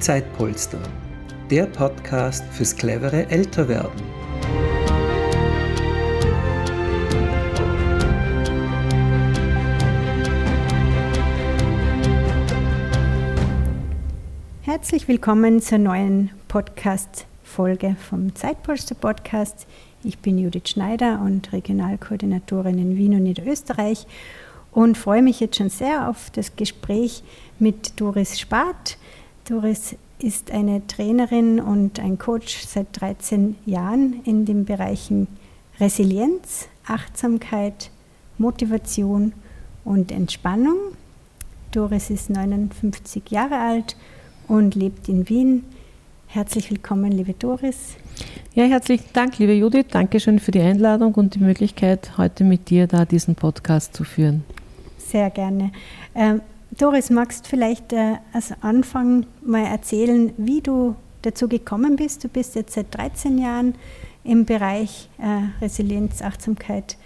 Zeitpolster, der Podcast fürs clevere Älterwerden. Herzlich willkommen zur neuen Podcast-Folge vom Zeitpolster Podcast. Ich bin Judith Schneider und Regionalkoordinatorin in Wien und Niederösterreich und freue mich jetzt schon sehr auf das Gespräch mit Doris Spart. Doris ist eine Trainerin und ein Coach seit 13 Jahren in den Bereichen Resilienz, Achtsamkeit, Motivation und Entspannung. Doris ist 59 Jahre alt und lebt in Wien. Herzlich willkommen, liebe Doris. Ja, herzlichen Dank, liebe Judith. Dankeschön für die Einladung und die Möglichkeit, heute mit dir da diesen Podcast zu führen. Sehr gerne. Ähm, Doris, magst du vielleicht äh, als Anfang mal erzählen, wie du dazu gekommen bist? Du bist jetzt seit 13 Jahren im Bereich äh, Resilienz, Achtsamkeit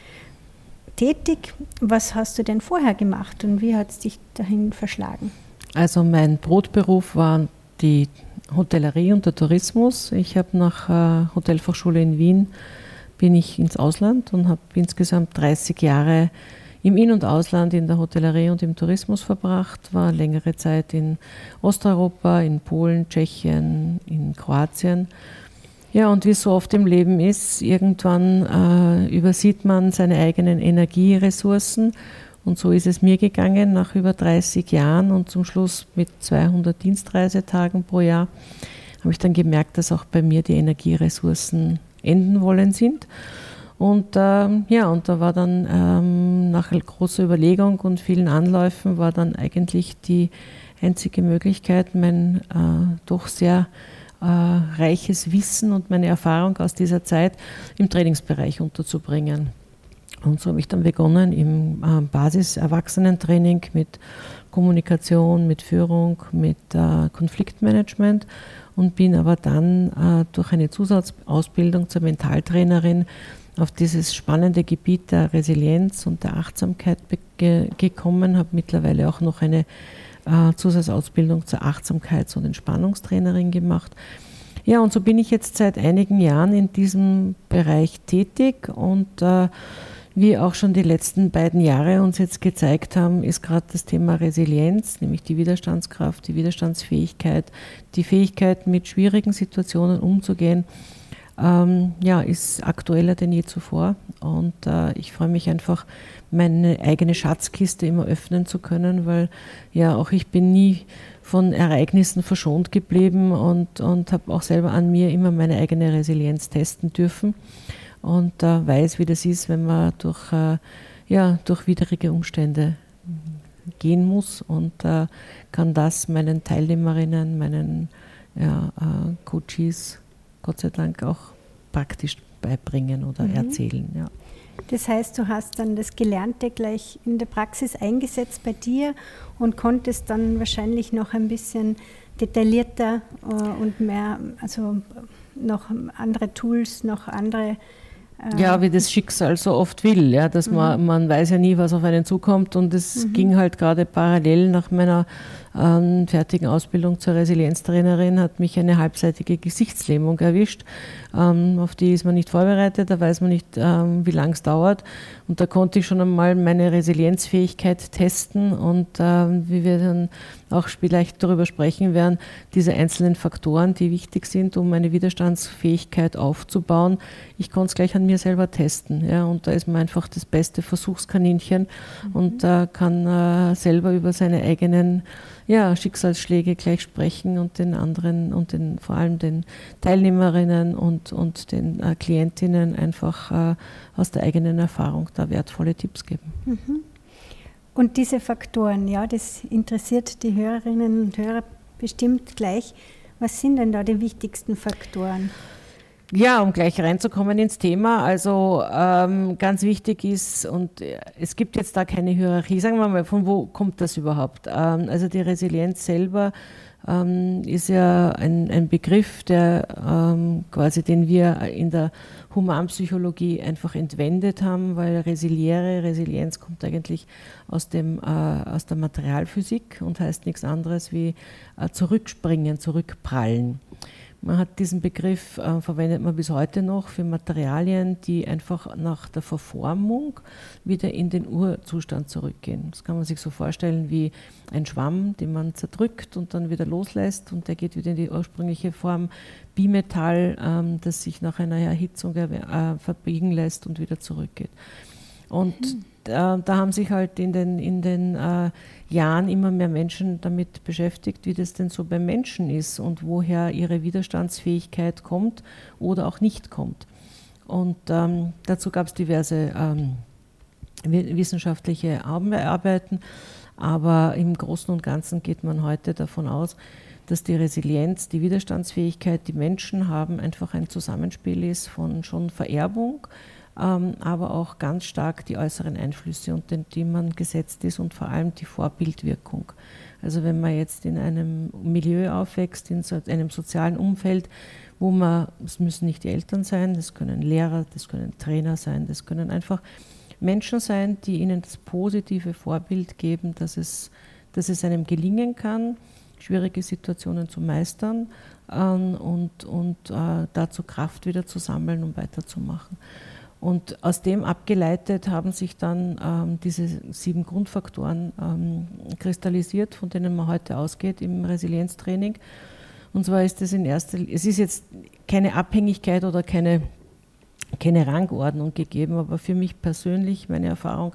tätig. Was hast du denn vorher gemacht und wie hat es dich dahin verschlagen? Also mein Brotberuf war die Hotellerie und der Tourismus. Ich habe nach äh, Hotelfachschule in Wien bin ich ins Ausland und habe insgesamt 30 Jahre im In- und Ausland in der Hotellerie und im Tourismus verbracht, war längere Zeit in Osteuropa, in Polen, Tschechien, in Kroatien. Ja, und wie es so oft im Leben ist, irgendwann äh, übersieht man seine eigenen Energieressourcen und so ist es mir gegangen nach über 30 Jahren und zum Schluss mit 200 Dienstreisetagen pro Jahr habe ich dann gemerkt, dass auch bei mir die Energieressourcen enden wollen sind. Und ähm, ja, und da war dann ähm, nach großer Überlegung und vielen Anläufen war dann eigentlich die einzige Möglichkeit, mein äh, doch sehr äh, reiches Wissen und meine Erfahrung aus dieser Zeit im Trainingsbereich unterzubringen. Und so habe ich dann begonnen im äh, Basis-Erwachsenentraining mit Kommunikation, mit Führung, mit äh, Konfliktmanagement und bin aber dann äh, durch eine Zusatzausbildung zur Mentaltrainerin auf dieses spannende Gebiet der Resilienz und der Achtsamkeit ge gekommen, habe mittlerweile auch noch eine äh, Zusatzausbildung zur Achtsamkeits- und Entspannungstrainerin gemacht. Ja, und so bin ich jetzt seit einigen Jahren in diesem Bereich tätig und äh, wie auch schon die letzten beiden Jahre uns jetzt gezeigt haben, ist gerade das Thema Resilienz, nämlich die Widerstandskraft, die Widerstandsfähigkeit, die Fähigkeit, mit schwierigen Situationen umzugehen, ähm, ja, ist aktueller denn je zuvor. Und äh, ich freue mich einfach, meine eigene Schatzkiste immer öffnen zu können, weil ja auch ich bin nie von Ereignissen verschont geblieben und, und habe auch selber an mir immer meine eigene Resilienz testen dürfen und äh, weiß, wie das ist, wenn man durch, äh, ja, durch widrige Umstände gehen muss und äh, kann das meinen Teilnehmerinnen, meinen ja, äh, Coaches Gott sei Dank auch praktisch beibringen oder mhm. erzählen. Ja. Das heißt, du hast dann das Gelernte gleich in der Praxis eingesetzt bei dir und konntest dann wahrscheinlich noch ein bisschen detaillierter äh, und mehr, also noch andere Tools, noch andere ja, wie das Schicksal so oft will, ja, dass mhm. man, man weiß ja nie, was auf einen zukommt und es mhm. ging halt gerade parallel nach meiner ähm, fertigen Ausbildung zur Resilienztrainerin, hat mich eine halbseitige Gesichtslähmung erwischt. Ähm, auf die ist man nicht vorbereitet, da weiß man nicht, ähm, wie lange es dauert. Und da konnte ich schon einmal meine Resilienzfähigkeit testen und ähm, wie wir dann auch vielleicht darüber sprechen werden, diese einzelnen Faktoren, die wichtig sind, um eine Widerstandsfähigkeit aufzubauen. Ich konnte es gleich an mir selber testen. Ja, und da ist man einfach das beste Versuchskaninchen mhm. und äh, kann äh, selber über seine eigenen ja, Schicksalsschläge gleich sprechen und den anderen und den, vor allem den Teilnehmerinnen und, und den äh, Klientinnen einfach äh, aus der eigenen Erfahrung da wertvolle Tipps geben. Mhm. Und diese Faktoren, ja, das interessiert die Hörerinnen und Hörer bestimmt gleich. Was sind denn da die wichtigsten Faktoren? Ja, um gleich reinzukommen ins Thema. Also ähm, ganz wichtig ist, und äh, es gibt jetzt da keine Hierarchie, sagen wir mal, von wo kommt das überhaupt? Ähm, also die Resilienz selber ähm, ist ja ein, ein Begriff, der ähm, quasi, den wir in der Humanpsychologie einfach entwendet haben, weil Resiliere, Resilienz kommt eigentlich aus, dem, äh, aus der Materialphysik und heißt nichts anderes wie äh, zurückspringen, zurückprallen. Man hat diesen Begriff, äh, verwendet man bis heute noch für Materialien, die einfach nach der Verformung wieder in den Urzustand zurückgehen. Das kann man sich so vorstellen wie ein Schwamm, den man zerdrückt und dann wieder loslässt und der geht wieder in die ursprüngliche Form. Bimetall, ähm, das sich nach einer Erhitzung äh, verbiegen lässt und wieder zurückgeht. Und mhm da, da, haben sich halt in den, in den äh, Jahren immer mehr Menschen damit beschäftigt, wie das denn so beim Menschen ist und woher ihre Widerstandsfähigkeit kommt oder auch nicht kommt. Und ähm, dazu gab es diverse ähm, wissenschaftliche Arbeiten, aber im Großen und Ganzen geht man heute davon aus, dass die Resilienz, die Widerstandsfähigkeit, die Menschen haben, einfach ein Zusammenspiel ist von schon Vererbung, aber auch ganz stark die äußeren Einflüsse, unter die man gesetzt ist und vor allem die Vorbildwirkung. Also wenn man jetzt in einem Milieu aufwächst, in so einem sozialen Umfeld, wo man, es müssen nicht die Eltern sein, das können Lehrer, das können Trainer sein, das können einfach Menschen sein, die ihnen das positive Vorbild geben, dass es, dass es einem gelingen kann, schwierige Situationen zu meistern ähm, und, und äh, dazu Kraft wieder zu sammeln, um weiterzumachen. Und aus dem abgeleitet haben sich dann ähm, diese sieben Grundfaktoren ähm, kristallisiert, von denen man heute ausgeht im Resilienztraining. Und zwar ist es in erster es ist jetzt keine Abhängigkeit oder keine, keine Rangordnung gegeben, aber für mich persönlich, meine Erfahrung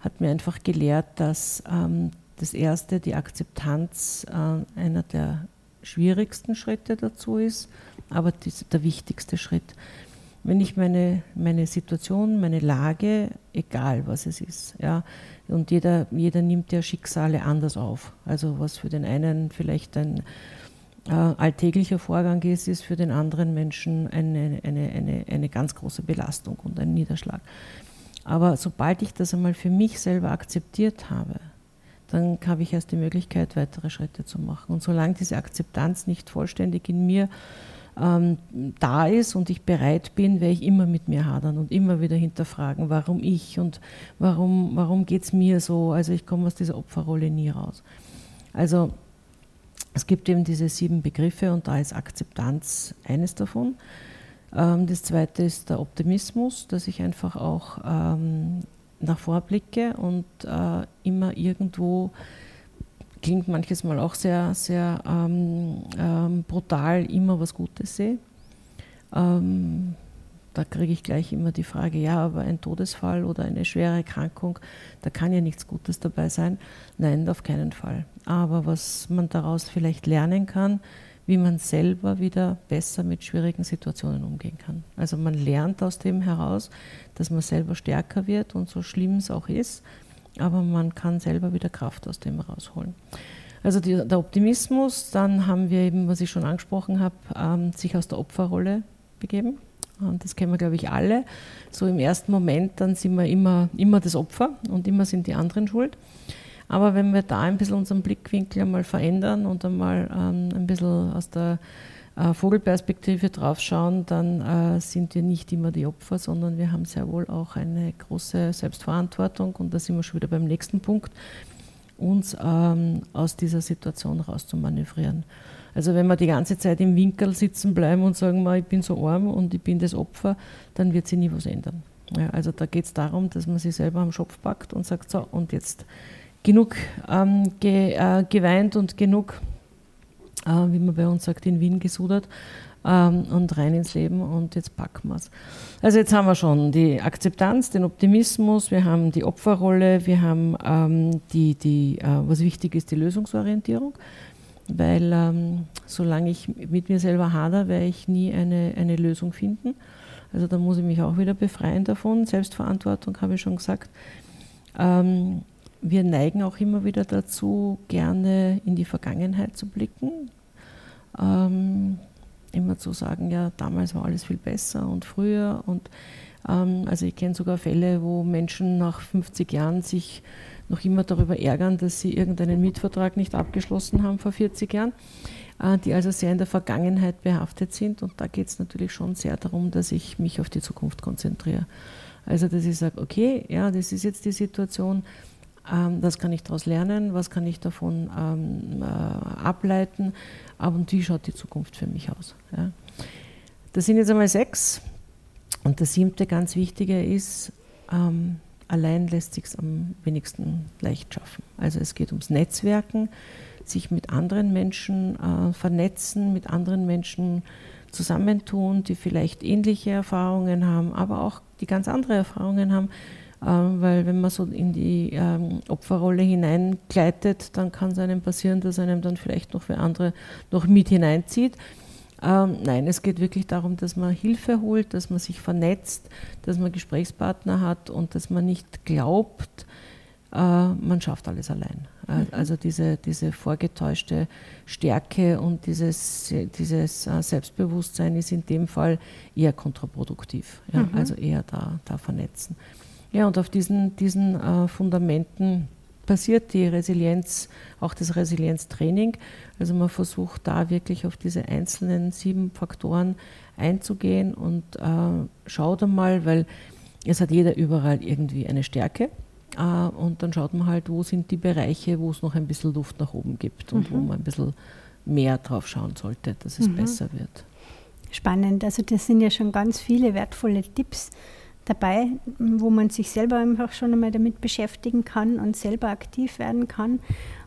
hat mir einfach gelehrt, dass ähm, das erste, die Akzeptanz, äh, einer der schwierigsten Schritte dazu ist, aber der wichtigste Schritt wenn ich meine, meine Situation, meine Lage, egal was es ist, ja, und jeder, jeder nimmt ja Schicksale anders auf. Also was für den einen vielleicht ein äh, alltäglicher Vorgang ist, ist für den anderen Menschen eine, eine, eine, eine ganz große Belastung und ein Niederschlag. Aber sobald ich das einmal für mich selber akzeptiert habe, dann habe ich erst die Möglichkeit, weitere Schritte zu machen. Und solange diese Akzeptanz nicht vollständig in mir ähm, da ist und ich bereit bin, werde ich immer mit mir hadern und immer wieder hinterfragen, warum ich und warum, warum geht es mir so. Also ich komme aus dieser Opferrolle nie raus. Also es gibt eben diese sieben Begriffe und da ist Akzeptanz eines davon. Ähm, das zweite ist der Optimismus, dass ich einfach auch ähm, nach vorblicke und äh, immer irgendwo klingt manches Mal auch sehr, sehr ähm, ähm, brutal, immer was Gutes sehe. Ähm, da kriege ich gleich immer die Frage, ja, aber ein Todesfall oder eine schwere Erkrankung, da kann ja nichts Gutes dabei sein. Nein, auf keinen Fall. Aber was man daraus vielleicht lernen kann, wie man selber wieder besser mit schwierigen Situationen umgehen kann. Also man lernt aus dem heraus, dass man selber stärker wird und so schlimm es auch ist, aber man kann selber wieder Kraft aus dem rausholen. Also die, der Optimismus, dann haben wir eben, was ich schon angesprochen habe, ähm, sich aus der Opferrolle begeben. Und das kennen wir, glaube ich, alle. So im ersten Moment, dann sind wir immer, immer das Opfer und immer sind die anderen schuld. Aber wenn wir da ein bisschen unseren Blickwinkel einmal verändern und einmal ähm, ein bisschen aus der äh, Vogelperspektive draufschauen, dann äh, sind wir nicht immer die Opfer, sondern wir haben sehr wohl auch eine große Selbstverantwortung und da sind wir schon wieder beim nächsten Punkt, uns ähm, aus dieser Situation rauszumanövrieren. Also wenn wir die ganze Zeit im Winkel sitzen bleiben und sagen, ich bin so arm und ich bin das Opfer, dann wird sich nie was ändern. Ja, also da geht es darum, dass man sich selber am Schopf packt und sagt, so, und jetzt genug ähm, ge, äh, geweint und genug äh, wie man bei uns sagt, in Wien gesudert ähm, und rein ins Leben und jetzt packen wir es. Also jetzt haben wir schon die Akzeptanz, den Optimismus, wir haben die Opferrolle, wir haben ähm, die, die äh, was wichtig ist, die Lösungsorientierung. Weil ähm, solange ich mit mir selber hader, werde ich nie eine, eine Lösung finden. Also da muss ich mich auch wieder befreien davon. Selbstverantwortung habe ich schon gesagt. Ähm, wir neigen auch immer wieder dazu, gerne in die Vergangenheit zu blicken ähm, immer zu sagen, ja, damals war alles viel besser und früher und Ähm, also ich kenne sogar Fälle, wo Menschen nach 50 Jahren sich noch immer darüber ärgern, dass sie irgendeinen Mietvertrag nicht abgeschlossen haben vor 40 Jahren, äh, die also sehr in der Vergangenheit behaftet sind. Und da geht es natürlich schon sehr darum, dass ich mich auf die Zukunft konzentriere. Also dass ich sage, okay, ja, das ist jetzt die Situation, das kann ich daraus lernen, was kann ich davon ähm, äh, ableiten, aber wie schaut die Zukunft für mich aus. Das sind jetzt einmal sechs. Und der siebte ganz wichtige ist, ähm, allein lässt sich es am wenigsten leicht schaffen. Also es geht ums Netzwerken, sich mit anderen Menschen äh, vernetzen, mit anderen Menschen zusammentun, die vielleicht ähnliche Erfahrungen haben, aber auch die ganz andere Erfahrungen haben. Äh, weil wenn man so in die ähm, Opferrolle hineingleitet, dann kann es einem passieren, dass einem dann vielleicht noch für andere noch mit hineinzieht. Ähm, nein, es geht wirklich darum, dass man Hilfe holt, dass man sich vernetzt, dass man Gesprächspartner hat und dass man nicht glaubt, äh, man schafft alles allein. Äh, mhm. Also diese, diese vorgetäuschte Stärke und dieses, dieses Selbstbewusstsein ist in dem Fall eher kontraproduktiv. Ja? Mhm. Also eher da, da vernetzen. Ja, und auf diesen, diesen äh, Fundamenten passiert die Resilienz, auch das Resilienztraining. Also man versucht da wirklich auf diese einzelnen sieben Faktoren einzugehen und äh, schaut einmal, weil es hat jeder überall irgendwie eine Stärke. Äh, und dann schaut man halt, wo sind die Bereiche, wo es noch ein bisschen Luft nach oben gibt und mhm. wo man ein bisschen mehr drauf schauen sollte, dass es mhm. besser wird. Spannend. Also das sind ja schon ganz viele wertvolle Tipps dabei, wo man sich selber einfach schon einmal damit beschäftigen kann und selber aktiv werden kann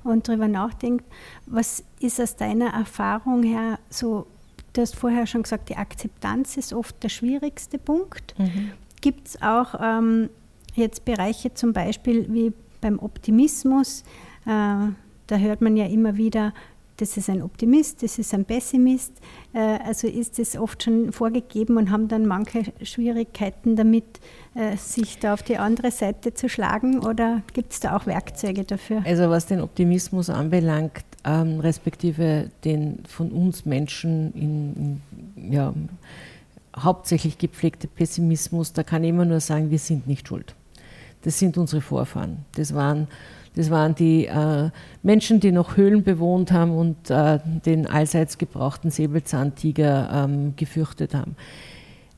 und darüber nachdenkt. Was ist aus deiner Erfahrung her so, du hast vorher schon gesagt, die Akzeptanz ist oft der schwierigste Punkt. Mhm. Gibt es auch ähm, jetzt Bereiche zum Beispiel wie beim Optimismus? Äh, da hört man ja immer wieder, das ist ein Optimist, das ist ein Pessimist. Äh, also ist es oft schon vorgegeben und haben dann manche Schwierigkeiten damit, äh, sich da auf die andere Seite zu schlagen oder gibt es da auch Werkzeuge dafür? Also was den Optimismus anbelangt, ähm, respektive den von uns Menschen in, in ja, hauptsächlich gepflegte Pessimismus, da kann ich immer nur sagen, wir sind nicht schuld. Das sind unsere Vorfahren. Das waren das waren die äh, Menschen, die noch Höhlen bewohnt haben und äh, den allseits gebrauchten Säbelzahntiger ähm, gefürchtet haben.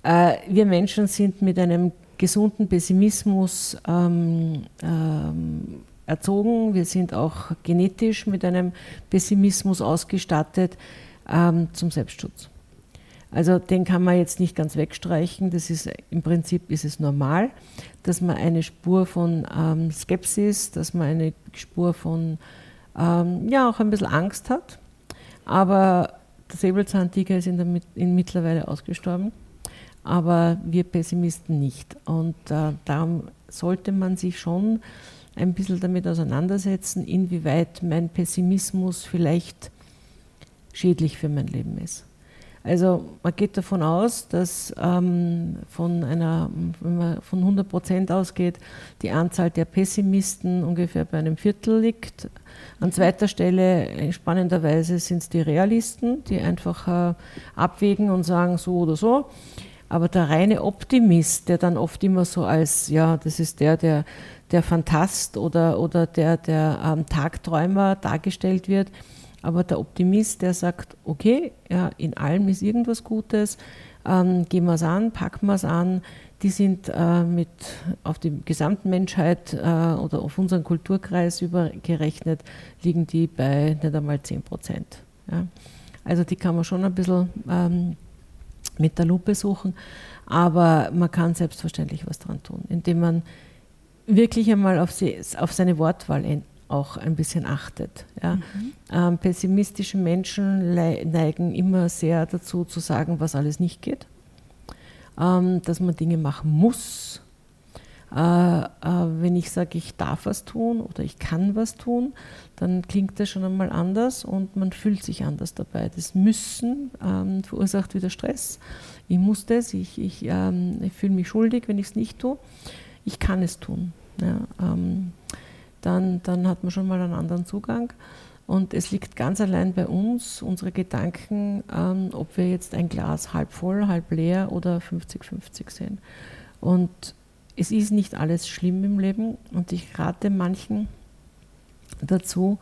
Äh, wir Menschen sind mit einem gesunden Pessimismus ähm, ähm, erzogen. Wir sind auch genetisch mit einem Pessimismus ausgestattet ähm, zum Selbstschutz. Also den kann man jetzt nicht ganz wegstreichen. Das ist im Prinzip ist es normal, dass man eine Spur von ähm, Skepsis, dass man eine Spur von ähm, ja auch ein bisschen Angst hat. Aber der Säbelzahntiger ist in der, in mittlerweile ausgestorben, aber wir Pessimisten nicht. Und äh, darum sollte man sich schon ein bisschen damit auseinandersetzen, inwieweit mein Pessimismus vielleicht schädlich für mein Leben ist. Also man geht davon aus, dass ähm, von einer, wenn man von 100 Prozent ausgeht, die Anzahl der Pessimisten ungefähr bei einem Viertel liegt. An zweiter Stelle, äh, spannenderweise, sind es die Realisten, die einfach äh, abwägen und sagen so oder so. Aber der reine Optimist, der dann oft immer so als, ja, das ist der, der, der Fantast oder, oder der, der ähm, Tagträumer dargestellt wird, aber der Optimist, der sagt, okay, ja, in allem ist irgendwas Gutes, ähm, gehen wir es an, packen wir es an, die sind äh, mit auf die gesamte Menschheit äh, oder auf unseren Kulturkreis übergerechnet, liegen die bei nicht einmal 10 Prozent. Ja. Also die kann man schon ein bisschen ähm, mit der Lupe suchen, aber man kann selbstverständlich was dran tun, indem man wirklich einmal auf, sie, auf seine Wortwahl auch ein bisschen achtet. Ja. Mhm. Ähm, pessimistische Menschen neigen immer sehr dazu zu sagen, was alles nicht geht, ähm, dass man Dinge machen muss. Äh, äh, wenn ich sage, ich darf was tun oder ich kann was tun, dann klingt das schon einmal anders und man fühlt sich anders dabei. Das Müssen ähm, verursacht wieder Stress. Ich muss das, ich, ich, ähm, ich fühle mich schuldig, wenn ich es nicht tue. Ich kann es tun. Ja, ähm, dann, dann hat man schon mal einen anderen Zugang. Und es liegt ganz allein bei uns, unsere Gedanken, ähm, ob wir jetzt ein Glas halb voll, halb leer oder 50-50 sehen. Und es ist nicht alles schlimm im Leben und ich rate manchen dazu,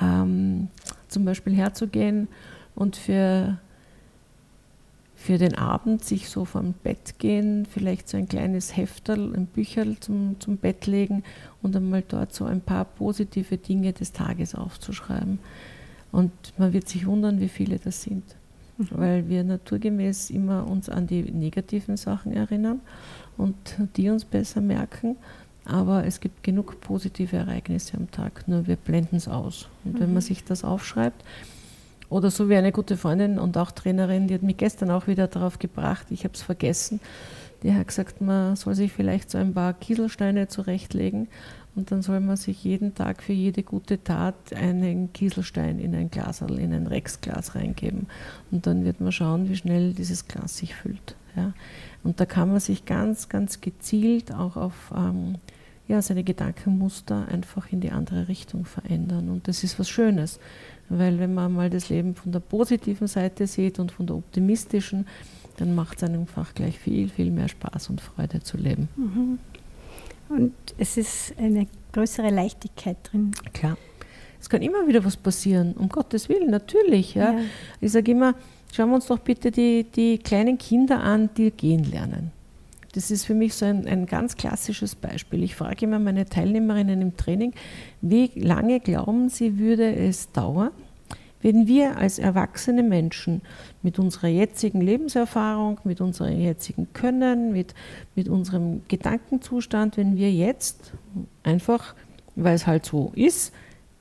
ähm, zum Beispiel herzugehen und für, für den Abend sich so vom Bett gehen, vielleicht so ein kleines Hefterl, ein Bücherl zum, zum Bett legen und einmal dort so ein paar positive Dinge des Tages aufzuschreiben. Und man wird sich wundern, wie viele das sind. Mhm. Weil wir naturgemäß immer uns an die negativen Sachen erinnern und die uns besser merken. Aber es gibt genug positive Ereignisse am Tag, nur wir blenden es aus. Und mhm. wenn man mhm. sich das aufschreibt, oder so wie eine gute Freundin und auch Trainerin, die hat mich gestern auch wieder darauf gebracht, ich habe es vergessen, die hat gesagt, man soll sich vielleicht so ein paar Kieselsteine zurechtlegen und dann soll man sich jeden Tag für jede gute Tat einen Kieselstein in ein Glas, in ein Rexglas reingeben. Und dann wird man schauen, wie schnell dieses Glas sich füllt. Ja. Und da kann man sich ganz, ganz gezielt auch auf ähm, ja, seine Gedankenmuster einfach in die andere Richtung verändern. Und das ist was Schönes, weil wenn man mal das Leben von der positiven Seite sieht und von der optimistischen, dann macht es einfach gleich viel, viel mehr Spaß und Freude zu leben. Mhm. Und es ist eine größere Leichtigkeit drin. Klar. Es kann immer wieder was passieren, um Gottes Willen, natürlich. Ja. ja. Ich sage immer, schauen wir uns doch bitte die, die kleinen Kinder an, die gehen lernen. Das ist für mich so ein, ein ganz klassisches Beispiel. Ich frage immer meine Teilnehmerinnen im Training, wie lange glauben sie, würde es dauern, wenn wir als erwachsene Menschen mit unserer jetzigen Lebenserfahrung, mit unserem jetzigen Können, mit, mit unserem Gedankenzustand, wenn wir jetzt einfach, weil es halt so ist,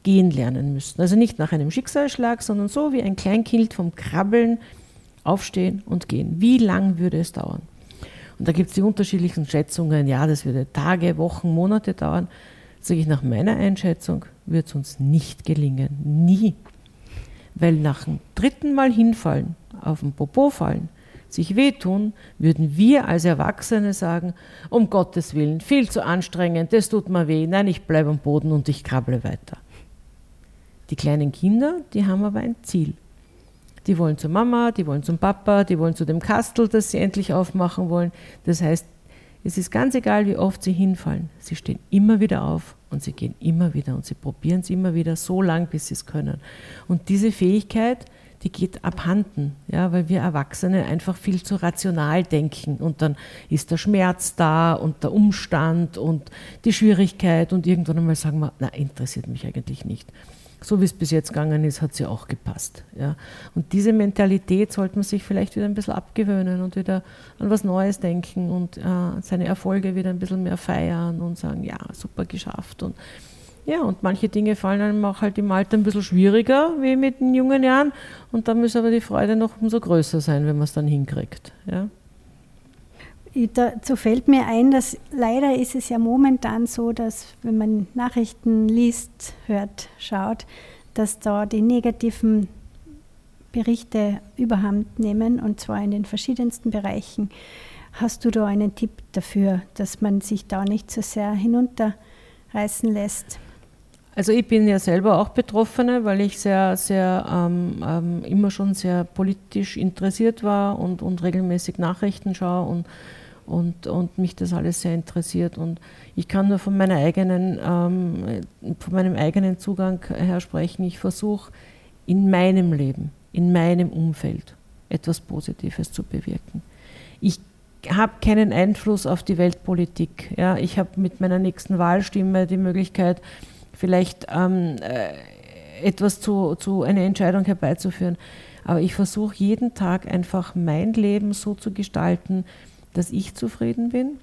gehen lernen müssten. Also nicht nach einem Schicksalsschlag, sondern so wie ein Kleinkind vom Krabbeln aufstehen und gehen. Wie lang würde es dauern? Und da gibt es die unterschiedlichen Schätzungen. Ja, das würde Tage, Wochen, Monate dauern. Sage ich nach meiner Einschätzung, wird es uns nicht gelingen. Nie. Weil nach dem dritten Mal hinfallen, auf den Popo fallen, sich wehtun, würden wir als Erwachsene sagen, um Gottes Willen, viel zu anstrengend, das tut mir weh, nein, ich bleibe am Boden und ich krabble weiter. Die kleinen Kinder, die haben aber ein Ziel. Die wollen zur Mama, die wollen zum Papa, die wollen zu dem Kastel, das sie endlich aufmachen wollen. Das heißt, es ist ganz egal, wie oft sie hinfallen. Sie stehen immer wieder auf und sie gehen immer wieder und sie probieren es immer wieder so lang, bis sie es können. Und diese Fähigkeit, die geht abhanden, ja, weil wir Erwachsene einfach viel zu rational denken und dann ist der Schmerz da und der Umstand und die Schwierigkeit und irgendwann einmal sagen wir, na, interessiert mich eigentlich nicht so wie es bis jetzt gegangen ist, hat sie auch gepasst. Ja. Und diese Mentalität sollte man sich vielleicht wieder ein bisschen abgewöhnen und wieder an was Neues denken und äh, seine Erfolge wieder ein bisschen mehr feiern und sagen, ja, super geschafft. Und ja, und manche Dinge fallen einem auch halt im Alter ein bisschen schwieriger wie mit den jungen Jahren. Und dann muss aber die Freude noch umso größer sein, wenn man es dann hinkriegt. Ja. Dazu fällt mir ein, dass leider ist es ja momentan so, dass wenn man Nachrichten liest, hört, schaut, dass da die negativen Berichte überhand nehmen und zwar in den verschiedensten Bereichen. Hast du da einen Tipp dafür, dass man sich da nicht so sehr hinunterreißen lässt? Also ich bin ja selber auch Betroffene, weil ich sehr, sehr ähm, ähm, immer schon sehr politisch interessiert war und, und regelmäßig Nachrichten schaue und und, und mich das alles sehr interessiert. Und ich kann nur von, meiner eigenen, ähm, von meinem eigenen Zugang her sprechen. Ich versuche in meinem Leben, in meinem Umfeld etwas Positives zu bewirken. Ich habe keinen Einfluss auf die Weltpolitik. Ja, ich habe mit meiner nächsten Wahlstimme die Möglichkeit, vielleicht ähm, äh, etwas zu, zu einer Entscheidung herbeizuführen. Aber ich versuche jeden Tag einfach mein Leben so zu gestalten, dass ich zufrieden bin.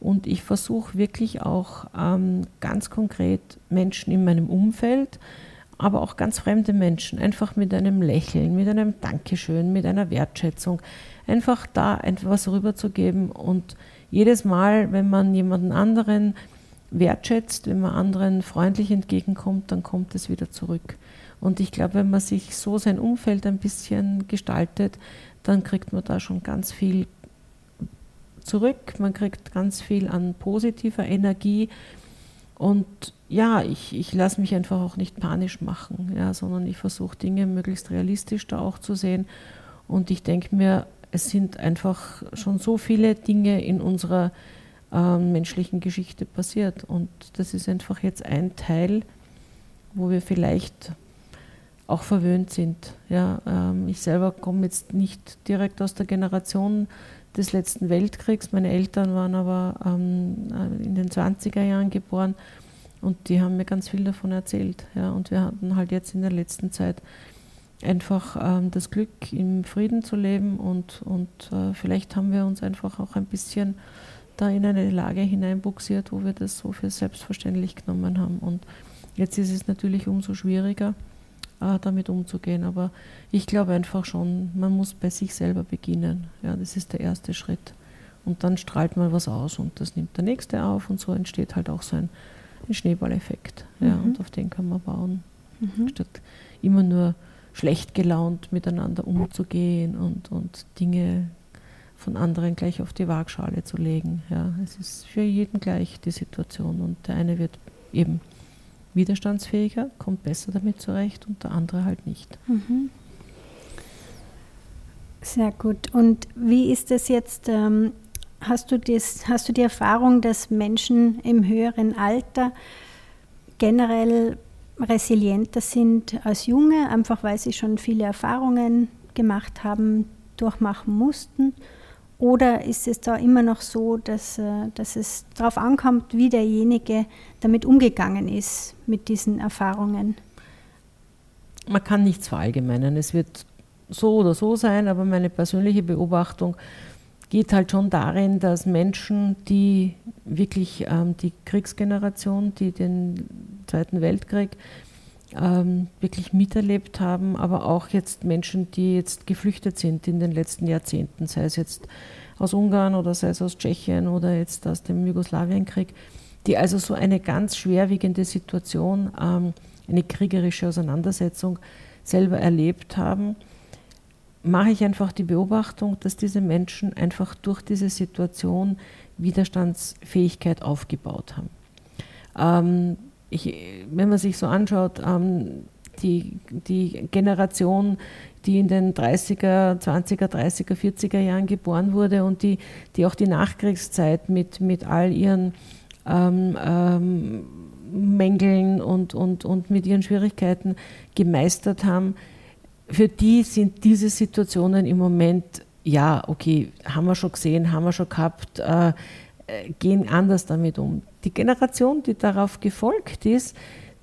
Und ich versuche wirklich auch ähm, ganz konkret Menschen in meinem Umfeld, aber auch ganz fremde Menschen, einfach mit einem Lächeln, mit einem Dankeschön, mit einer Wertschätzung, einfach da etwas rüberzugeben. Und jedes Mal, wenn man jemanden anderen wertschätzt, wenn man anderen freundlich entgegenkommt, dann kommt es wieder zurück. Und ich glaube, wenn man sich so sein Umfeld ein bisschen gestaltet, dann kriegt man da schon ganz viel zurück, man kriegt ganz viel an positiver Energie und ja, ich, ich lasse mich einfach auch nicht panisch machen, ja, sondern ich versuche Dinge möglichst realistisch da auch zu sehen und ich denke mir, es sind einfach schon so viele Dinge in unserer äh, menschlichen Geschichte passiert. Und das ist einfach jetzt ein Teil, wo wir vielleicht auch verwöhnt sind. Ja, ähm, ich selber komme jetzt nicht direkt aus der Generation des letzten Weltkriegs. Meine Eltern waren aber ähm, in den 20er Jahren geboren und die haben mir ganz viel davon erzählt. Ja, und wir hatten halt jetzt in der letzten Zeit einfach ähm, das Glück, im Frieden zu leben und, und äh, vielleicht haben wir uns einfach auch ein bisschen da in eine Lage hineinbuxiert, wo wir das so für selbstverständlich genommen haben. Und jetzt ist es natürlich umso schwieriger, äh, damit umzugehen. Aber ich glaube einfach schon, man muss bei sich selber beginnen. Ja, das ist der erste Schritt. Und dann strahlt man was aus und das nimmt der nächste auf und so entsteht halt auch so ein, ein Schneeballeffekt. Ja, mhm. Und auf den kann man bauen. Mhm. Statt immer nur schlecht gelaunt miteinander umzugehen und, und Dinge von anderen gleich auf die Waagschale zu legen. Ja, es ist für jeden gleich die Situation und der eine wird eben widerstandsfähiger, kommt besser damit zurecht und der andere halt nicht. Mhm. Sehr gut. Und wie ist es jetzt? Ähm, hast, du das, hast du die Erfahrung, dass Menschen im höheren Alter generell resilienter sind als Junge, einfach weil sie schon viele Erfahrungen gemacht haben, durchmachen mussten? Oder ist es da immer noch so, dass, äh, dass es darauf ankommt, wie derjenige damit umgegangen ist, mit diesen Erfahrungen? Man kann nichts verallgemeinern. Es wird so oder so sein, aber meine persönliche Beobachtung geht halt schon darin, dass Menschen, die wirklich ähm, die Kriegsgeneration, die den Zweiten Weltkrieg ähm, wirklich miterlebt haben, aber auch jetzt Menschen, die jetzt geflüchtet sind in den letzten Jahrzehnten, sei es jetzt aus Ungarn oder sei es aus Tschechien oder jetzt aus dem Jugoslawienkrieg, die also so eine ganz schwerwiegende Situation, ähm, eine kriegerische Auseinandersetzung selber erlebt haben, mache ich einfach die Beobachtung, dass diese Menschen einfach durch diese Situation Widerstandsfähigkeit aufgebaut haben. Ähm, ich, wenn man sich so anschaut, ähm, die, die Generation, die in den 30er, 20er, 30er, 40er Jahren geboren wurde und die, die auch die Nachkriegszeit mit, mit all ihren ähm, ähm, Mängeln und, und, und mit ihren Schwierigkeiten gemeistert haben, für die sind diese Situationen im Moment, ja, okay, haben wir schon gesehen, haben wir schon gehabt, äh, gehen anders damit um die Generation, die darauf gefolgt ist,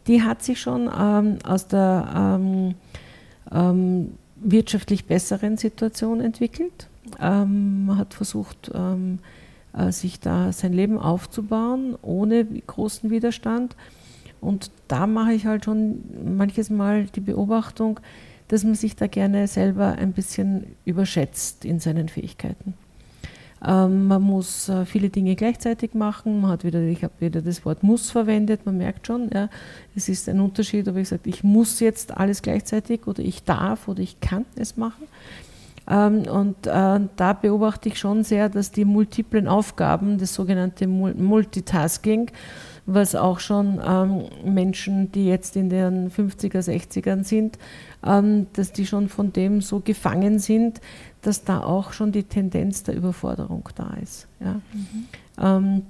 die hat sich schon ähm, aus der ähm, ähm, wirtschaftlich besseren Situation entwickelt. Ähm, hat versucht, ähm, äh, sich da sein Leben aufzubauen, ohne großen Widerstand. Und da mache ich halt schon manches Mal die Beobachtung, dass man sich da gerne selber ein bisschen überschätzt in seinen Fähigkeiten. Ähm, man muss äh, viele Dinge gleichzeitig machen. Man hat wieder, ich habe wieder das Wort muss verwendet. Man merkt schon, ja, es ist ein Unterschied, ob ich sage, ich muss jetzt alles gleichzeitig oder ich darf oder ich kann es machen. Ähm, und äh, da beobachte ich schon sehr, dass die multiplen Aufgaben, das sogenannte Multitasking, was auch schon ähm, Menschen, die jetzt in den 50er, 60ern sind, ähm, dass die schon von dem so gefangen sind, dass da auch schon die Tendenz der Überforderung da ist. Ja. Mhm. Ähm,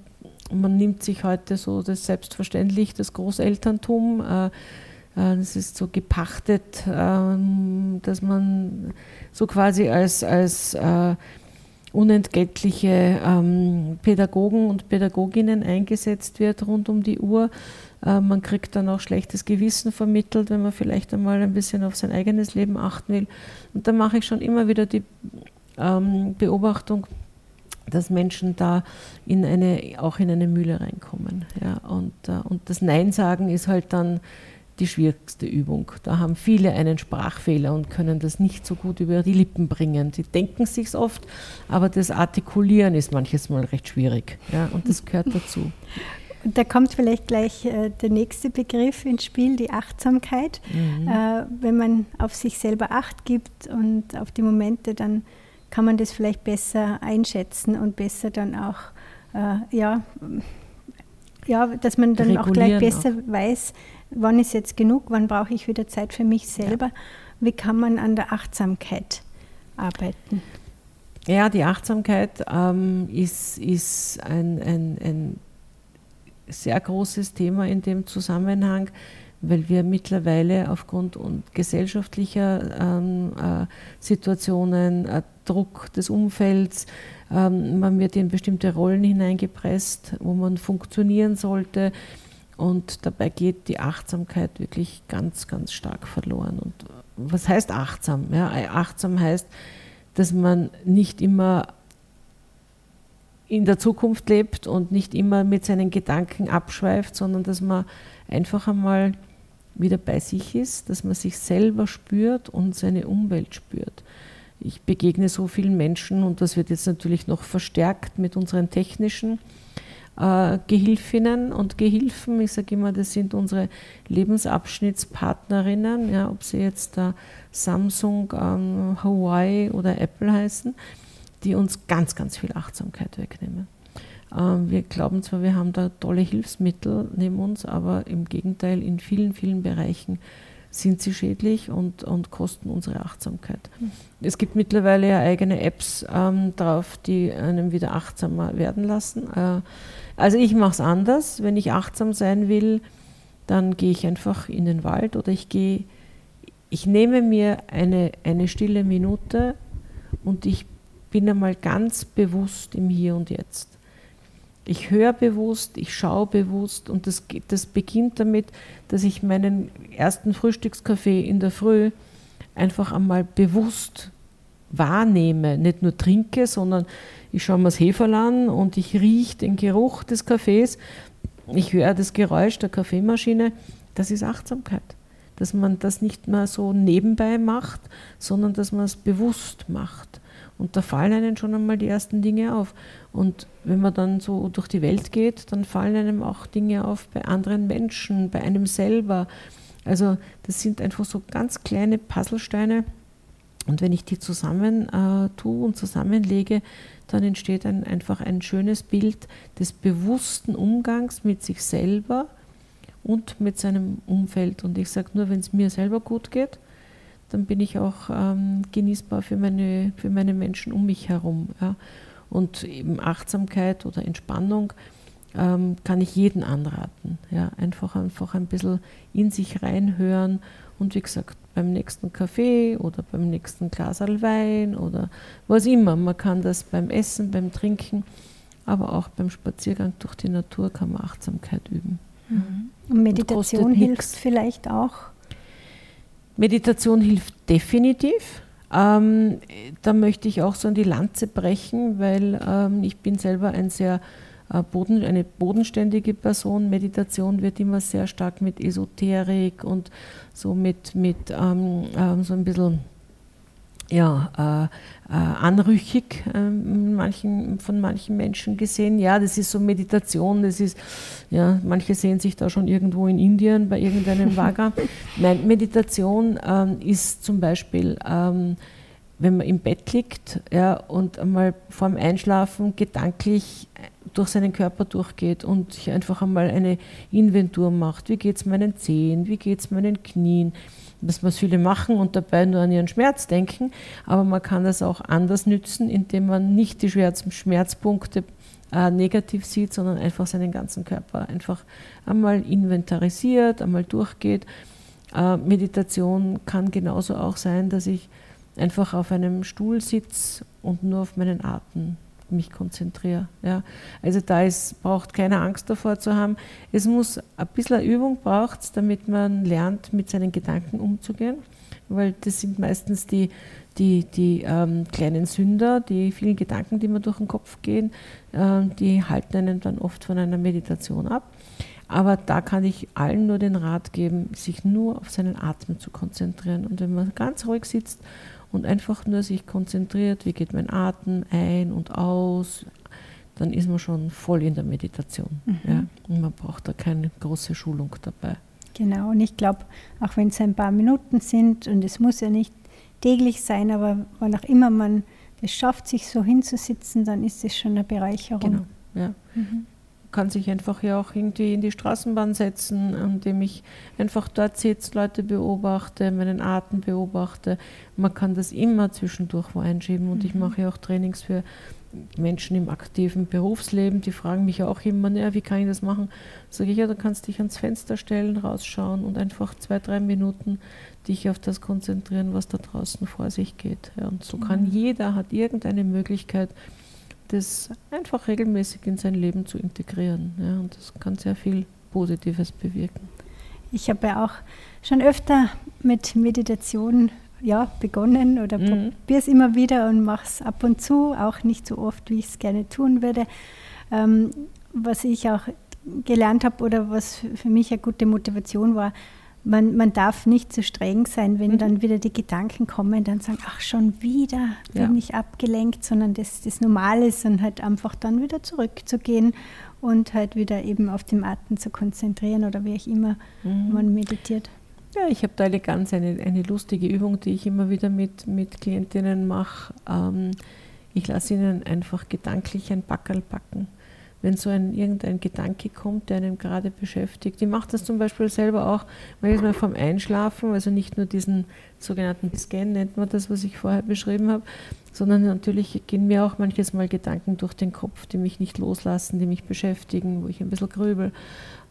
man nimmt sich heute so das selbstverständlich, das Großelterntum. Äh, äh, das ist so gepachtet, ähm, dass man so quasi als, als äh, unentgeltliche ähm, Pädagogen und Pädagoginnen eingesetzt wird rund um die Uhr. Äh, man kriegt dann auch schlechtes Gewissen vermittelt, wenn man vielleicht einmal ein bisschen auf sein eigenes Leben achten will. Und da mache ich schon immer wieder die ähm, Beobachtung, dass Menschen da in eine, auch in eine Mühle reinkommen. Ja, und, äh, und das Nein sagen ist halt dann die schwierigste Übung. Da haben viele einen Sprachfehler und können das nicht so gut über die Lippen bringen. Die denken sich's oft, aber das Artikulieren ist manches Mal recht schwierig. Ja, und das gehört dazu. Da kommt vielleicht gleich äh, der nächste Begriff ins Spiel, die Achtsamkeit. Mhm. Äh, wenn man auf sich selber Acht gibt und auf die Momente, dann kann man das vielleicht besser einschätzen und besser dann auch, äh, ja, ja, dass man dann auch gleich besser auch. weiß, wann ist jetzt genug, wann brauche ich wieder Zeit für mich selber. Ja. Wie kann man an der Achtsamkeit arbeiten? Ja, die Achtsamkeit ähm, ist, ist ein, ein, ein sehr großes Thema in dem Zusammenhang, weil wir mittlerweile aufgrund gesellschaftlicher ähm, äh, Situationen, äh, Druck des Umfelds, ähm, man wird in bestimmte Rollen hineingepresst, wo man funktionieren sollte. Und dabei geht die Achtsamkeit wirklich ganz, ganz stark verloren. Und was heißt achtsam? Ja, achtsam heißt, dass man nicht immer in der Zukunft lebt und nicht immer mit seinen Gedanken abschweift, sondern dass man einfach einmal wieder bei sich ist, dass man sich selber spürt und seine Umwelt spürt. Ich begegne so vielen Menschen und das wird jetzt natürlich noch verstärkt mit unseren technischen äh, Gehilfinnen und Gehilfen. Ich sage immer, das sind unsere Lebensabschnittspartnerinnen, ja, ob sie jetzt äh, Samsung, ähm, Hawaii oder Apple heißen, die uns ganz, ganz viel Achtsamkeit wegnehmen. Ähm, wir glauben zwar, wir haben da tolle Hilfsmittel neben uns, aber im Gegenteil, in vielen, vielen Bereichen sind sie schädlich und, und kosten unsere Achtsamkeit. Mhm. Es gibt mittlerweile ja eigene Apps ähm, drauf, die einem wieder achtsamer werden lassen. Äh, also ich mache es anders. Wenn ich achtsam sein will, dann gehe ich einfach in den Wald oder ich gehe, ich nehme mir eine, eine stille Minute und ich bin einmal ganz bewusst im Hier und Jetzt. Ich höre bewusst, ich schaue bewusst und das, das beginnt damit, dass ich meinen ersten Frühstückskaffee in der Früh einfach einmal bewusst wahrnehme, nicht nur trinke, sondern ich schaue mir das Heferl an und ich rieche den Geruch des Kaffees, ich höre das Geräusch der Kaffeemaschine, das ist Achtsamkeit. Dass man das nicht mehr so nebenbei macht, sondern dass man es bewusst macht. Und da fallen einem schon einmal die ersten Dinge auf. Und wenn man dann so durch die Welt geht, dann fallen einem auch Dinge auf bei anderen Menschen, bei einem selber. Also das sind einfach so ganz kleine Puzzlesteine. Und wenn ich die zusammen äh, tue und zusammenlege, dann entsteht ein, einfach ein schönes Bild des bewussten Umgangs mit sich selber und mit seinem Umfeld. Und ich sage nur, wenn es mir selber gut geht, dann bin ich auch ähm, genießbar für meine, für meine Menschen um mich herum. Ja. Und eben Achtsamkeit oder Entspannung ähm, kann ich jeden anraten. Ja. Einfach, einfach ein bisschen in sich reinhören und wie gesagt, beim nächsten Kaffee oder beim nächsten Glas Wein oder was immer. Man kann das beim Essen, beim Trinken, aber auch beim Spaziergang durch die Natur kann man Achtsamkeit üben. Mhm. Und Meditation und hilft vielleicht auch? Meditation hilft definitiv. Ähm, da möchte ich auch so an die Lanze brechen, weil ähm, ich bin selber ein sehr äh, Boden, eine bodenständige Person. Meditation wird immer sehr stark mit Esoterik und so mit, mit ähm, ähm, so ein bisschen ja, äh, äh, anrüchig äh, manchen, von manchen Menschen gesehen. Ja, das ist so Meditation, das ist, ja, manche sehen sich da schon irgendwo in Indien bei irgendeinem Vaga. Nein, Meditation ähm, ist zum Beispiel, ähm, wenn man im Bett liegt ja, und einmal vorm Einschlafen gedanklich durch seinen Körper durchgeht und sich einfach einmal eine Inventur macht. Wie geht es meinen Zehen? Wie geht es meinen Knien? Das was viele machen und dabei nur an ihren Schmerz denken, aber man kann das auch anders nützen, indem man nicht die Schmerzpunkte äh, negativ sieht, sondern einfach seinen ganzen Körper einfach einmal inventarisiert, einmal durchgeht. Äh, Meditation kann genauso auch sein, dass ich einfach auf einem Stuhl sitze und nur auf meinen Atem mich konzentriere. Ja. Also da ist, braucht keine Angst davor zu haben. Es muss ein bisschen Übung braucht damit man lernt, mit seinen Gedanken umzugehen, weil das sind meistens die, die, die ähm, kleinen Sünder, die vielen Gedanken, die mir durch den Kopf gehen, äh, die halten einen dann oft von einer Meditation ab. Aber da kann ich allen nur den Rat geben, sich nur auf seinen Atem zu konzentrieren. Und wenn man ganz ruhig sitzt und einfach nur sich konzentriert, wie geht mein Atem ein und aus, dann ist man schon voll in der Meditation. Mhm. Ja? Und man braucht da keine große Schulung dabei. Genau, und ich glaube, auch wenn es ein paar Minuten sind, und es muss ja nicht täglich sein, aber wann auch immer man es schafft, sich so hinzusitzen, dann ist es schon eine Bereicherung. Genau, ja. Mhm kann sich einfach ja auch irgendwie in die Straßenbahn setzen, indem ich einfach dort sitze, Leute beobachte, meinen Atem beobachte. Man kann das immer zwischendurch wo einschieben und mhm. ich mache ja auch Trainings für Menschen im aktiven Berufsleben, die fragen mich auch immer, naja, wie kann ich das machen? Sage ich, ja, du kannst dich ans Fenster stellen, rausschauen und einfach zwei, drei Minuten dich auf das konzentrieren, was da draußen vor sich geht. Ja, und so kann mhm. jeder, hat irgendeine Möglichkeit, das einfach regelmäßig in sein Leben zu integrieren. Ja, und das kann sehr viel Positives bewirken. Ich habe ja auch schon öfter mit Meditation ja, begonnen oder mhm. probiere es immer wieder und mache es ab und zu, auch nicht so oft, wie ich es gerne tun würde. Ähm, was ich auch gelernt habe oder was für mich eine gute Motivation war, man, man darf nicht zu streng sein, wenn mhm. dann wieder die Gedanken kommen, dann sagen, ach schon wieder bin ja. ich abgelenkt, sondern das, das Normal ist und halt einfach dann wieder zurückzugehen und halt wieder eben auf dem Atem zu konzentrieren oder wie auch immer mhm. man meditiert. Ja, ich habe da eine ganz eine, eine lustige Übung, die ich immer wieder mit, mit Klientinnen mache. Ähm, ich lasse ihnen einfach gedanklich ein Backerl backen. Wenn so ein, irgendein Gedanke kommt, der einem gerade beschäftigt. Ich mache das zum Beispiel selber auch manchmal vom Einschlafen, also nicht nur diesen sogenannten Scan nennt man das, was ich vorher beschrieben habe, sondern natürlich gehen mir auch manches Mal Gedanken durch den Kopf, die mich nicht loslassen, die mich beschäftigen, wo ich ein bisschen grübel.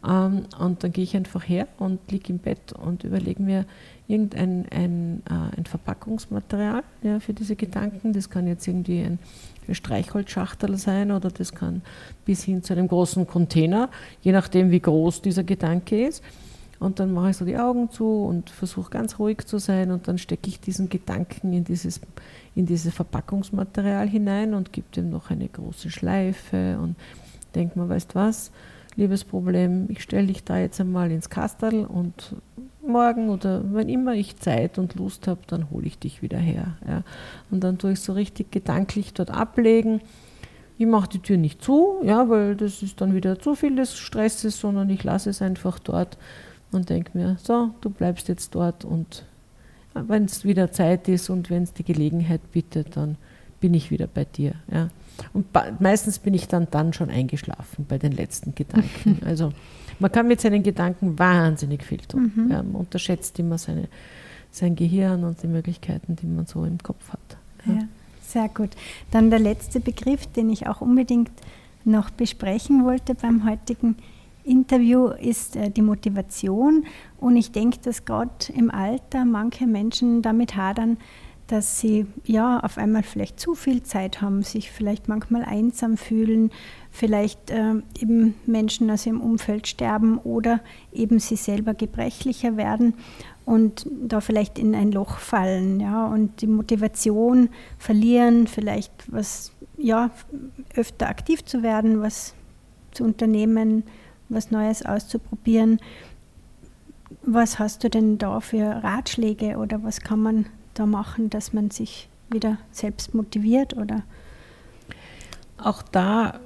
Ähm, und dann gehe ich einfach her und liege im Bett und überlege mir irgendein ein, äh, ein Verpackungsmaterial ja, für diese Gedanken. Das kann jetzt irgendwie ein, ein Streichholzschachtel sein oder das kann bis hin zu einem großen Container, je nachdem, wie groß dieser Gedanke ist. Und dann mache ich so die Augen zu und versuche ganz ruhig zu sein und dann stecke ich diesen Gedanken in dieses, in dieses Verpackungsmaterial hinein und gebe dem noch eine große Schleife und denke mir, weißt was, liebes Problem, ich stelle dich da jetzt einmal ins Kastel und morgen oder wenn immer ich Zeit und Lust habe, dann hole ich dich wieder her. Ja. Und dann tue ich so richtig gedanklich dort ablegen. Ich mache die Tür nicht zu, ja, weil das ist dann wieder zu viel des Stresses, sondern ich lasse es einfach dort und denke mir, so, du bleibst jetzt dort und wenn es wieder Zeit ist und wenn es die Gelegenheit bittet, dann bin ich wieder bei dir. Ja. Und meistens bin ich dann, dann schon eingeschlafen bei den letzten Gedanken. Also man kann mit seinen Gedanken wahnsinnig viel tun. Mhm. Ja, man unterschätzt immer seine, sein Gehirn und die Möglichkeiten, die man so im Kopf hat. Ja. ja, sehr gut. Dann der letzte Begriff, den ich auch unbedingt noch besprechen wollte beim heutigen Interview, ist äh, die Motivation. Und ich denke, dass gerade im Alter manche Menschen damit hadern, dass sie ja auf einmal vielleicht zu viel Zeit haben, sich vielleicht manchmal einsam fühlen, vielleicht äh, eben Menschen aus ihrem Umfeld sterben oder eben sie selber gebrechlicher werden und da vielleicht in ein Loch fallen, ja, und die Motivation verlieren, vielleicht was, ja, öfter aktiv zu werden, was zu unternehmen, was Neues auszuprobieren. Was hast du denn da für Ratschläge oder was kann man da machen, dass man sich wieder selbst motiviert oder? Auch da,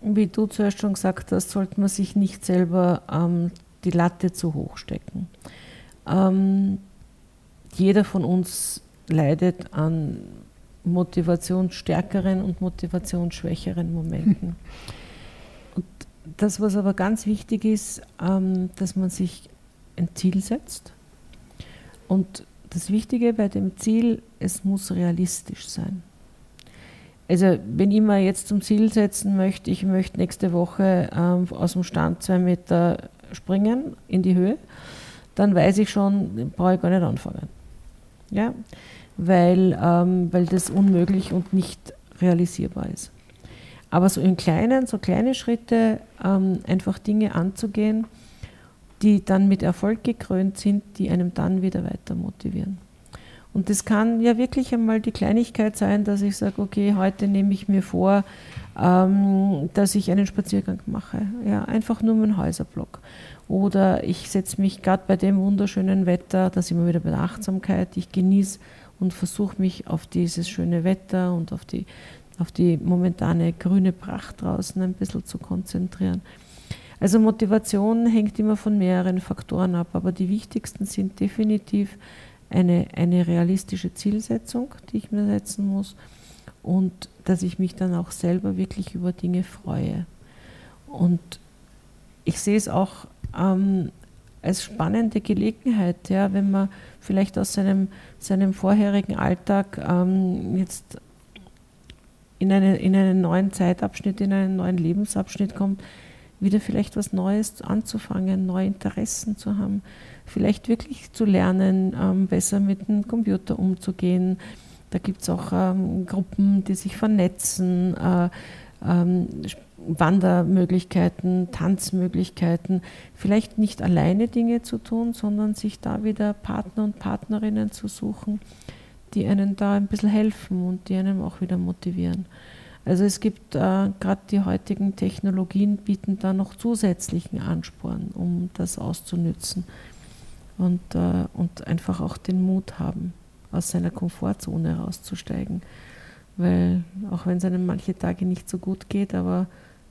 wie du zuerst schon gesagt hast, sollte man sich nicht selber ähm, die Latte zu hoch stecken. Ähm, jeder von uns leidet an motivationsstärkeren und motivationsschwächeren Momenten. Das, was aber ganz wichtig ist, ähm, dass man sich ein Ziel setzt und das Wichtige bei dem Ziel, es muss realistisch sein. Also wenn ich mir jetzt zum Ziel setzen möchte, ich möchte nächste Woche ähm, aus dem Stand zwei Meter springen in die Höhe, dann weiß ich schon, brauche ich gar nicht anfangen. Ja? Weil, ähm, weil das unmöglich und nicht realisierbar ist. Aber so in kleinen, so kleine Schritte ähm, einfach Dinge anzugehen, die dann mit Erfolg gekrönt sind, die einem dann wieder weiter motivieren. Und das kann ja wirklich einmal die Kleinigkeit sein, dass ich sage, okay, heute nehme ich mir vor, ähm, dass ich einen Spaziergang mache. Ja, einfach nur meinen Häuserblock. Oder ich setze mich gerade bei dem wunderschönen Wetter, da sind wir wieder bei der Achtsamkeit, ich genieße und versuche mich auf dieses schöne Wetter und auf die, auf die momentane grüne Pracht draußen ein bisschen zu konzentrieren. Also Motivation hängt immer von mehreren Faktoren ab, aber die wichtigsten sind definitiv eine, eine realistische Zielsetzung, die ich mir setzen muss und dass ich mich dann auch selber wirklich über Dinge freue. Und ich sehe es auch ähm, als spannende Gelegenheit, ja, wenn man vielleicht aus seinem, seinem vorherigen Alltag ähm, jetzt in, eine, in einen neuen Zeitabschnitt, in einen neuen Lebensabschnitt kommt, wieder vielleicht was Neues anzufangen, neue Interessen zu haben, vielleicht wirklich zu lernen, ähm, besser mit dem Computer umzugehen. Da gibt es auch ähm, Gruppen, die sich vernetzen, äh, ähm, Wandermöglichkeiten, Tanzmöglichkeiten, vielleicht nicht alleine Dinge zu tun, sondern sich da wieder Partner und Partnerinnen zu suchen, die einen da ein bisschen helfen und die einen auch wieder motivieren. Also es gibt äh, gerade die heutigen Technologien bieten da noch zusätzlichen Ansporn, um das auszunützen und, äh, und einfach auch den Mut haben, aus seiner Komfortzone rauszusteigen. Weil auch wenn es einem manche Tage nicht so gut geht, aber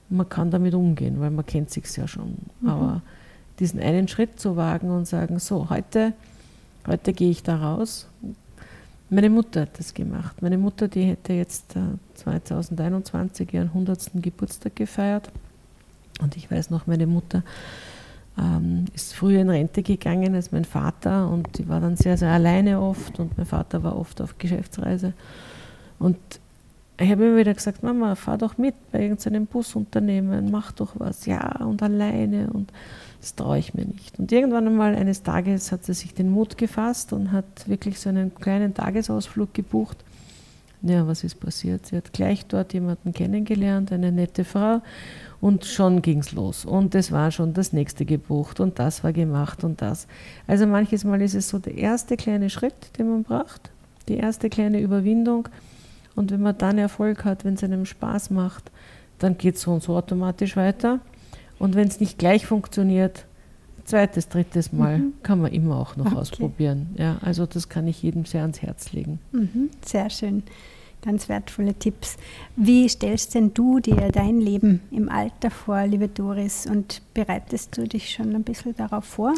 man kann damit umgehen, weil man kennt sich ja schon. Mhm. Aber diesen einen Schritt zu wagen und sagen, so, heute, heute gehe ich da raus. Meine Mutter hat das gemacht. Meine Mutter, die hätte jetzt 2021 äh, ihren 100. Geburtstag gefeiert. Und ich weiß noch, meine Mutter ähm, ist früher in Rente gegangen als mein Vater und die war dann sehr, sehr alleine oft und mein Vater war oft auf Geschäftsreise. Und ich habe immer wieder gesagt, Mama, fahr doch mit bei irgendeinem Busunternehmen, mach doch was. Ja, und alleine und das traue ich mir nicht. Und irgendwann einmal eines Tages hat sie sich den Mut gefasst und hat wirklich so einen kleinen Tagesausflug gebucht. Ja, was ist passiert? Sie hat gleich dort jemanden kennengelernt, eine nette Frau und schon ging es los. Und es war schon das nächste gebucht und das war gemacht und das. Also manches Mal ist es so der erste kleine Schritt, den man braucht, die erste kleine Überwindung und wenn man dann Erfolg hat, wenn es einem Spaß macht, dann geht es so und so automatisch weiter. Und wenn es nicht gleich funktioniert, zweites, drittes Mal mhm. kann man immer auch noch okay. ausprobieren. Ja, also das kann ich jedem sehr ans Herz legen. Mhm, sehr schön. Ganz wertvolle Tipps. Wie stellst denn du dir dein Leben im Alter vor, liebe Doris, und bereitest du dich schon ein bisschen darauf vor?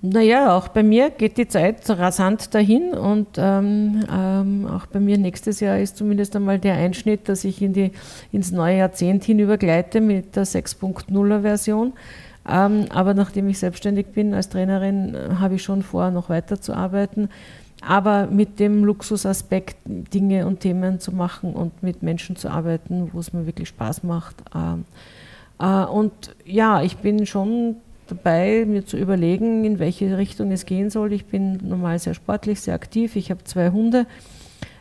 Naja, auch bei mir geht die Zeit rasant dahin und ähm, ähm, auch bei mir nächstes Jahr ist zumindest einmal der Einschnitt, dass ich in die, ins neue Jahrzehnt hinübergleite mit der 6.0er Version. Ähm, aber nachdem ich selbstständig bin als Trainerin, äh, habe ich schon vor, noch weiterzuarbeiten. Aber mit dem Luxusaspekt, Dinge und Themen zu machen und mit Menschen zu arbeiten, wo es mir wirklich Spaß macht. Ähm, äh, und ja, ich bin schon dabei, mir zu überlegen, in welche Richtung es gehen soll. Ich bin normal sehr sportlich, sehr aktiv. Ich habe zwei Hunde,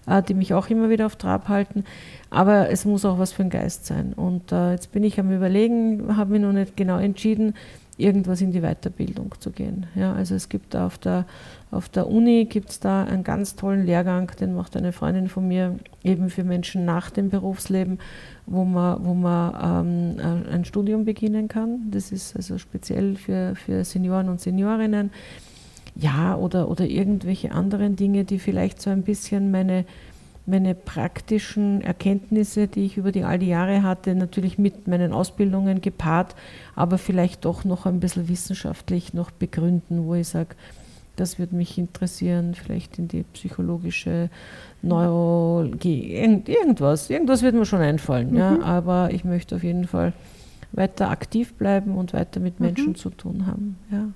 äh, die mich auch immer wieder auf Trab halten. Aber es muss auch was für den Geist sein. Und äh, jetzt bin ich am Überlegen, habe mich noch nicht genau entschieden, irgendwas in die Weiterbildung zu gehen. Ja, also es gibt auf der, auf der Uni gibt da einen ganz tollen Lehrgang, den macht eine Freundin von mir eben für Menschen nach dem Berufsleben, wo man, wo man ähm, ein Studium beginnen kann. Das ist also speziell für, für Senioren und Seniorinnen. Ja, oder, oder irgendwelche anderen Dinge, die vielleicht so ein bisschen meine meine praktischen Erkenntnisse, die ich über die all die Jahre hatte, natürlich mit meinen Ausbildungen gepaart, aber vielleicht doch noch ein bisschen wissenschaftlich noch begründen, wo ich sage, das würde mich interessieren, vielleicht in die psychologische Neurologie, irgendwas, irgendwas wird mir schon einfallen, mhm. ja, aber ich möchte auf jeden Fall weiter aktiv bleiben und weiter mit Menschen mhm. zu tun haben. Ja.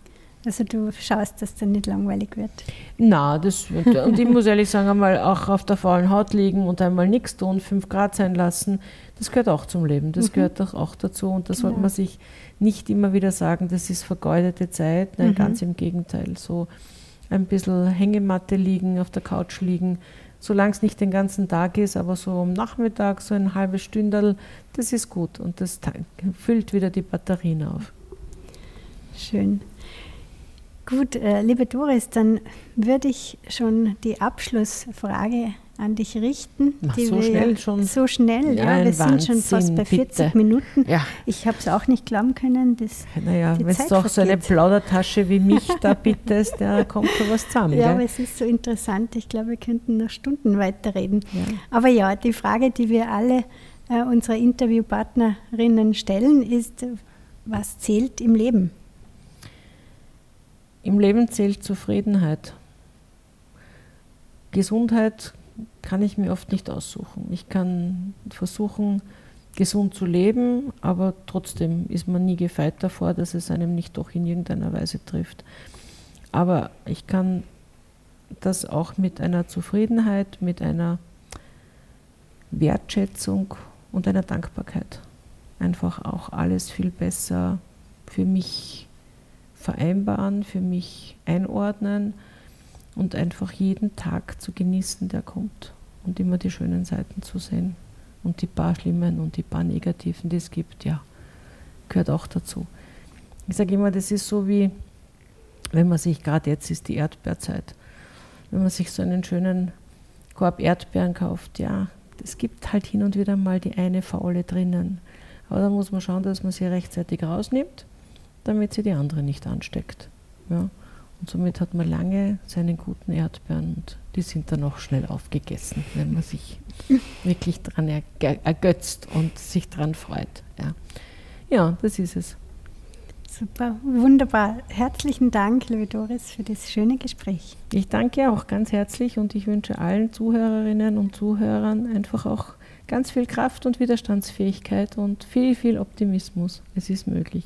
Also du schaust, dass dann nicht langweilig wird. Na, das wird, und ich muss ehrlich sagen, einmal auch auf der faulen Haut liegen und einmal nichts tun, fünf Grad sein lassen, das gehört auch zum Leben, das mhm. gehört doch auch dazu und da sollte man sich nicht immer wieder sagen, das ist vergeudete Zeit, nein, mhm. ganz im Gegenteil, so ein bisschen Hängematte liegen, auf der Couch liegen, solange es nicht den ganzen Tag ist, aber so am Nachmittag, so ein halbes Stündel, das ist gut und das füllt wieder die Batterien auf. Schön. Gut, äh, liebe Doris, dann würde ich schon die Abschlussfrage an dich richten. Ach, so schnell schon. So schnell, ja, ja wir Wahnsinn, sind schon fast bei 40 bitte. Minuten. Ja. Ich habe es auch nicht glauben können. Dass naja, wenn du auch so eine Plaudertasche wie mich da bittest, da kommt da was zusammen. Ja, aber es ist so interessant. Ich glaube, wir könnten noch Stunden weiterreden. Ja. Aber ja, die Frage, die wir alle äh, unsere Interviewpartnerinnen stellen, ist, was zählt im Leben? Im Leben zählt Zufriedenheit. Gesundheit kann ich mir oft nicht aussuchen. Ich kann versuchen, gesund zu leben, aber trotzdem ist man nie gefeit davor, dass es einem nicht doch in irgendeiner Weise trifft. Aber ich kann das auch mit einer Zufriedenheit, mit einer Wertschätzung und einer Dankbarkeit einfach auch alles viel besser für mich vereinbaren, für mich einordnen und einfach jeden Tag zu genießen, der kommt und immer die schönen Seiten zu sehen und die paar schlimmen und die paar negativen, die es gibt, ja, gehört auch dazu. Ich sage immer, das ist so wie, wenn man sich, gerade jetzt ist die Erdbeerzeit, wenn man sich so einen schönen Korb Erdbeeren kauft, ja, es gibt halt hin und wieder mal die eine faule drinnen. Aber da muss man schauen, dass man sie rechtzeitig rausnimmt, damit sie die andere nicht ansteckt. Ja. Und somit hat man lange seinen guten Erdbeeren und die sind dann auch schnell aufgegessen, wenn man sich wirklich daran ergötzt und sich daran freut. Ja. ja, das ist es. Super, wunderbar. Herzlichen Dank, liebe Doris, für das schöne Gespräch. Ich danke auch ganz herzlich und ich wünsche allen Zuhörerinnen und Zuhörern einfach auch ganz viel Kraft und Widerstandsfähigkeit und viel, viel Optimismus. Es ist möglich.